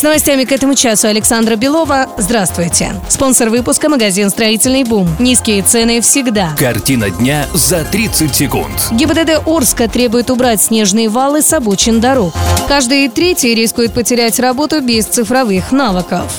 С новостями к этому часу Александра Белова. Здравствуйте. Спонсор выпуска – магазин «Строительный бум». Низкие цены всегда. Картина дня за 30 секунд. ГИБДД Орска требует убрать снежные валы с обочин дорог. Каждый третий рискует потерять работу без цифровых навыков.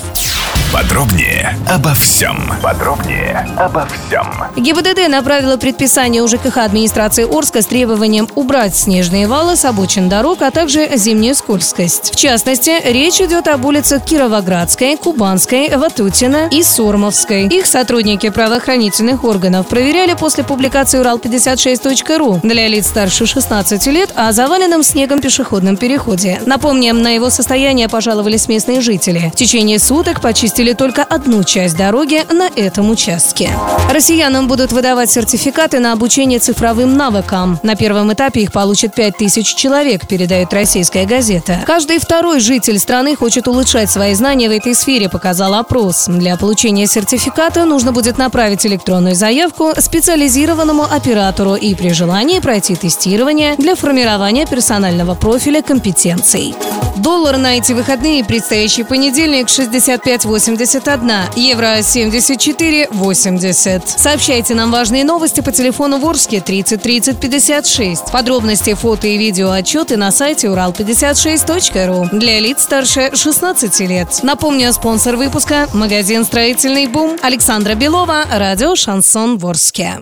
Подробнее обо всем. Подробнее обо всем. ГИБДД направила предписание УЖКХ администрации Орска с требованием убрать снежные валы с обочин дорог, а также зимнюю скользкость. В частности, речь идет об улицах Кировоградской, Кубанской, Ватутина и Сормовской. Их сотрудники правоохранительных органов проверяли после публикации Урал56.ру для лиц старше 16 лет о заваленном снегом пешеходном переходе. Напомним, на его состояние пожаловались местные жители. В течение суток почистили только одну часть дороги на этом участке. Россиянам будут выдавать сертификаты на обучение цифровым навыкам. На первом этапе их получат 5000 человек, передает российская газета. Каждый второй житель страны хочет улучшать свои знания в этой сфере, показал опрос. Для получения сертификата нужно будет направить электронную заявку специализированному оператору и при желании пройти тестирование для формирования персонального профиля компетенций. Доллар на эти выходные предстоящий понедельник 65.81, евро 74.80. Сообщайте нам важные новости по телефону Ворске 30 30 56. Подробности, фото и видео отчеты на сайте урал56.ру для лиц старше 16 лет. Напомню, спонсор выпуска – магазин «Строительный бум» Александра Белова, радио «Шансон Ворске».